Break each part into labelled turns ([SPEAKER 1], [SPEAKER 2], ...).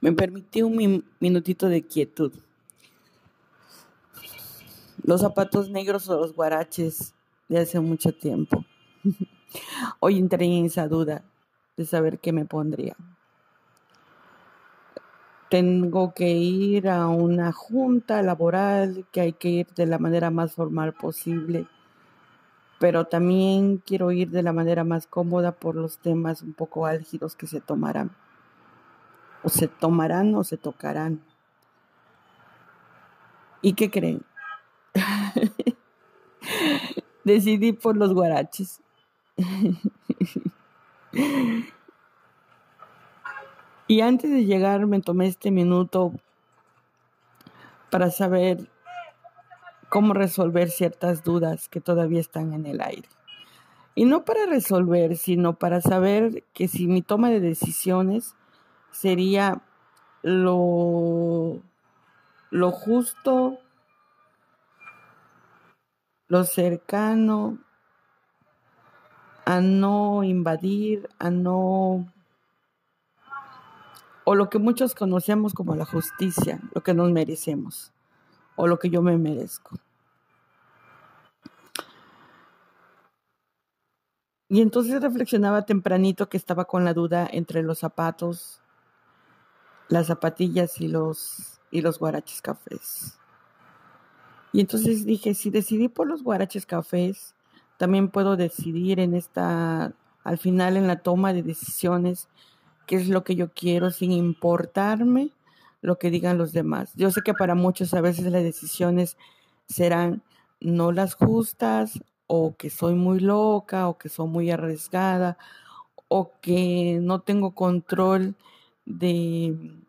[SPEAKER 1] Me permití un minutito de quietud. Los zapatos negros o los guaraches de hace mucho tiempo. Hoy entré en esa duda de saber qué me pondría. Tengo que ir a una junta laboral, que hay que ir de la manera más formal posible, pero también quiero ir de la manera más cómoda por los temas un poco álgidos que se tomarán. O se tomarán o se tocarán. ¿Y qué creen? Decidí por los guaraches. y antes de llegar me tomé este minuto para saber cómo resolver ciertas dudas que todavía están en el aire. Y no para resolver, sino para saber que si mi toma de decisiones sería lo, lo justo, lo cercano, a no invadir, a no... o lo que muchos conocemos como la justicia, lo que nos merecemos, o lo que yo me merezco. Y entonces reflexionaba tempranito que estaba con la duda entre los zapatos, las zapatillas y los, y los guaraches cafés. Y entonces dije, si decidí por los guaraches cafés, también puedo decidir en esta, al final en la toma de decisiones, qué es lo que yo quiero sin importarme lo que digan los demás. Yo sé que para muchos a veces las decisiones serán no las justas o que soy muy loca o que soy muy arriesgada o que no tengo control de,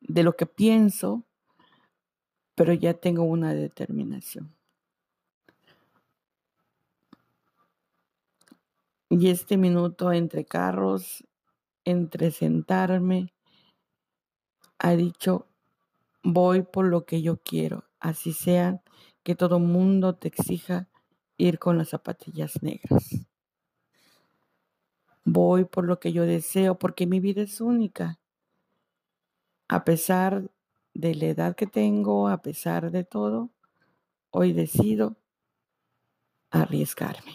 [SPEAKER 1] de lo que pienso pero ya tengo una determinación. Y este minuto entre carros, entre sentarme, ha dicho, voy por lo que yo quiero, así sea que todo mundo te exija ir con las zapatillas negras. Voy por lo que yo deseo, porque mi vida es única. A pesar de la edad que tengo, a pesar de todo, hoy decido arriesgarme,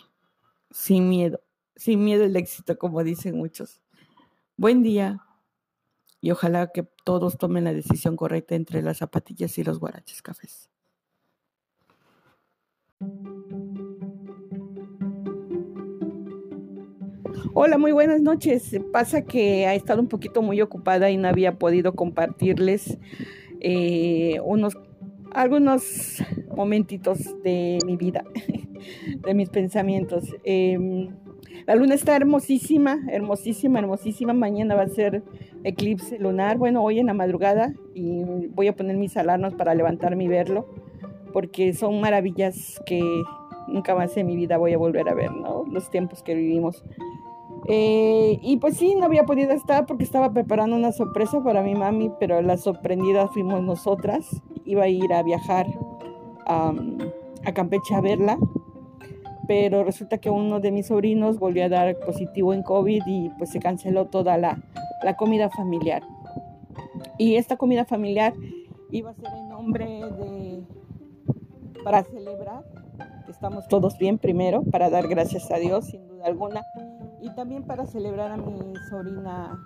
[SPEAKER 1] sin miedo, sin miedo al éxito, como dicen muchos. Buen día y ojalá que todos tomen la decisión correcta entre las zapatillas y los guaraches cafés. Hola, muy buenas noches. Pasa que ha estado un poquito muy ocupada y no había podido compartirles eh, unos, algunos momentitos de mi vida, de mis pensamientos. Em, la luna está hermosísima, hermosísima, hermosísima. Mañana va a ser eclipse lunar. Bueno, hoy en la madrugada y voy a poner mis alarmas para levantarme y verlo, porque son maravillas que nunca más en mi vida voy a volver a ver, ¿no? Los tiempos que vivimos. Eh, y pues sí, no había podido estar porque estaba preparando una sorpresa para mi mami, pero la sorprendida fuimos nosotras. Iba a ir a viajar a Campeche a verla, pero resulta que uno de mis sobrinos volvió a dar positivo en COVID y pues se canceló toda la, la comida familiar. Y esta comida familiar iba a ser en nombre de, para celebrar estamos todos bien primero, para dar gracias a Dios, sin duda alguna y también para celebrar a mi sobrina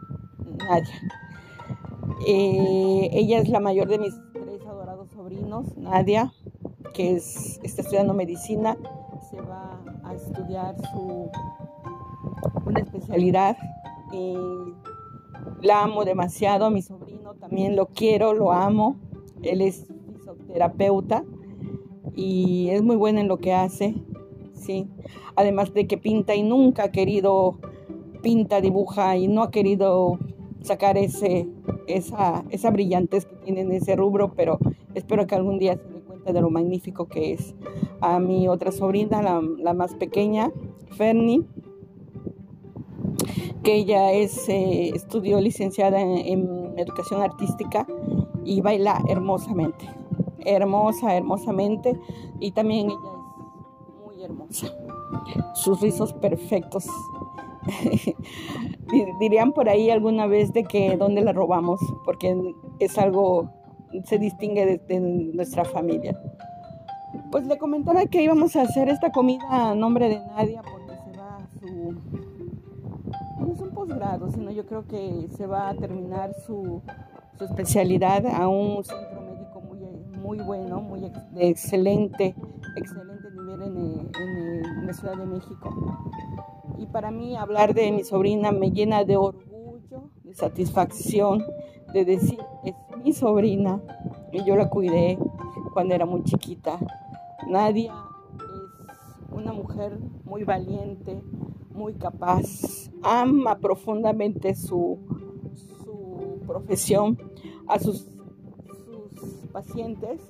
[SPEAKER 1] Nadia. Eh, ella es la mayor de mis tres adorados sobrinos, Nadia, que es, está estudiando medicina, se va a estudiar su una especialidad. y la amo demasiado, a mi sobrino también lo quiero, lo amo. Él es fisioterapeuta y es muy bueno en lo que hace. ¿Sí? Además de que pinta y nunca ha querido, pinta, dibuja y no ha querido sacar ese, esa, esa brillantez que tiene en ese rubro, pero espero que algún día se dé cuenta de lo magnífico que es. A mi otra sobrina, la, más pequeña, Fernie, que ella es, eh, estudió licenciada en, en educación artística y baila hermosamente, hermosa, hermosamente, y también ella hermosa. Sus rizos perfectos dirían por ahí alguna vez de que dónde la robamos, porque es algo, se distingue de, nuestra familia. Pues le comentaba que íbamos a hacer esta comida a nombre de Nadia porque se va a su, no es un posgrado, sino yo creo que se va a terminar su, su especialidad a un centro médico muy, muy bueno, muy excelente, excelente en, en la Ciudad de México y para mí hablar de mi sobrina me llena de orgullo, de satisfacción, de decir, es mi sobrina y yo la cuidé cuando era muy chiquita. Nadia es una mujer muy valiente, muy capaz, ama profundamente su, su profesión, a sus, sus pacientes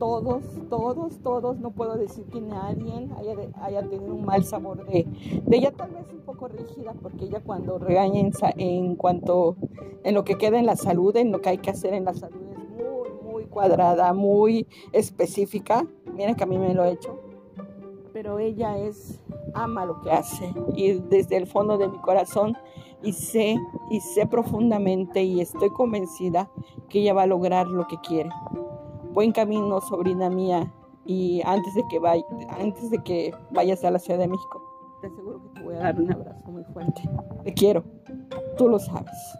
[SPEAKER 1] todos, todos, todos, no puedo decir que nadie haya, haya tenido un mal sabor de, ella, tal vez un poco rígida, porque ella cuando regaña en, en, cuanto, en lo que queda en la salud, en lo que hay que hacer en la salud, es muy, muy cuadrada, muy específica. Miren que a mí me lo he hecho, pero ella es, ama lo que hace. Y desde el fondo de mi corazón y sé, y sé profundamente y estoy convencida que ella va a lograr lo que quiere buen camino, sobrina mía, y antes de que vaya, antes de que vayas a la Ciudad de México, te aseguro que te voy a dar un abrazo muy fuerte. Te quiero, tú lo sabes.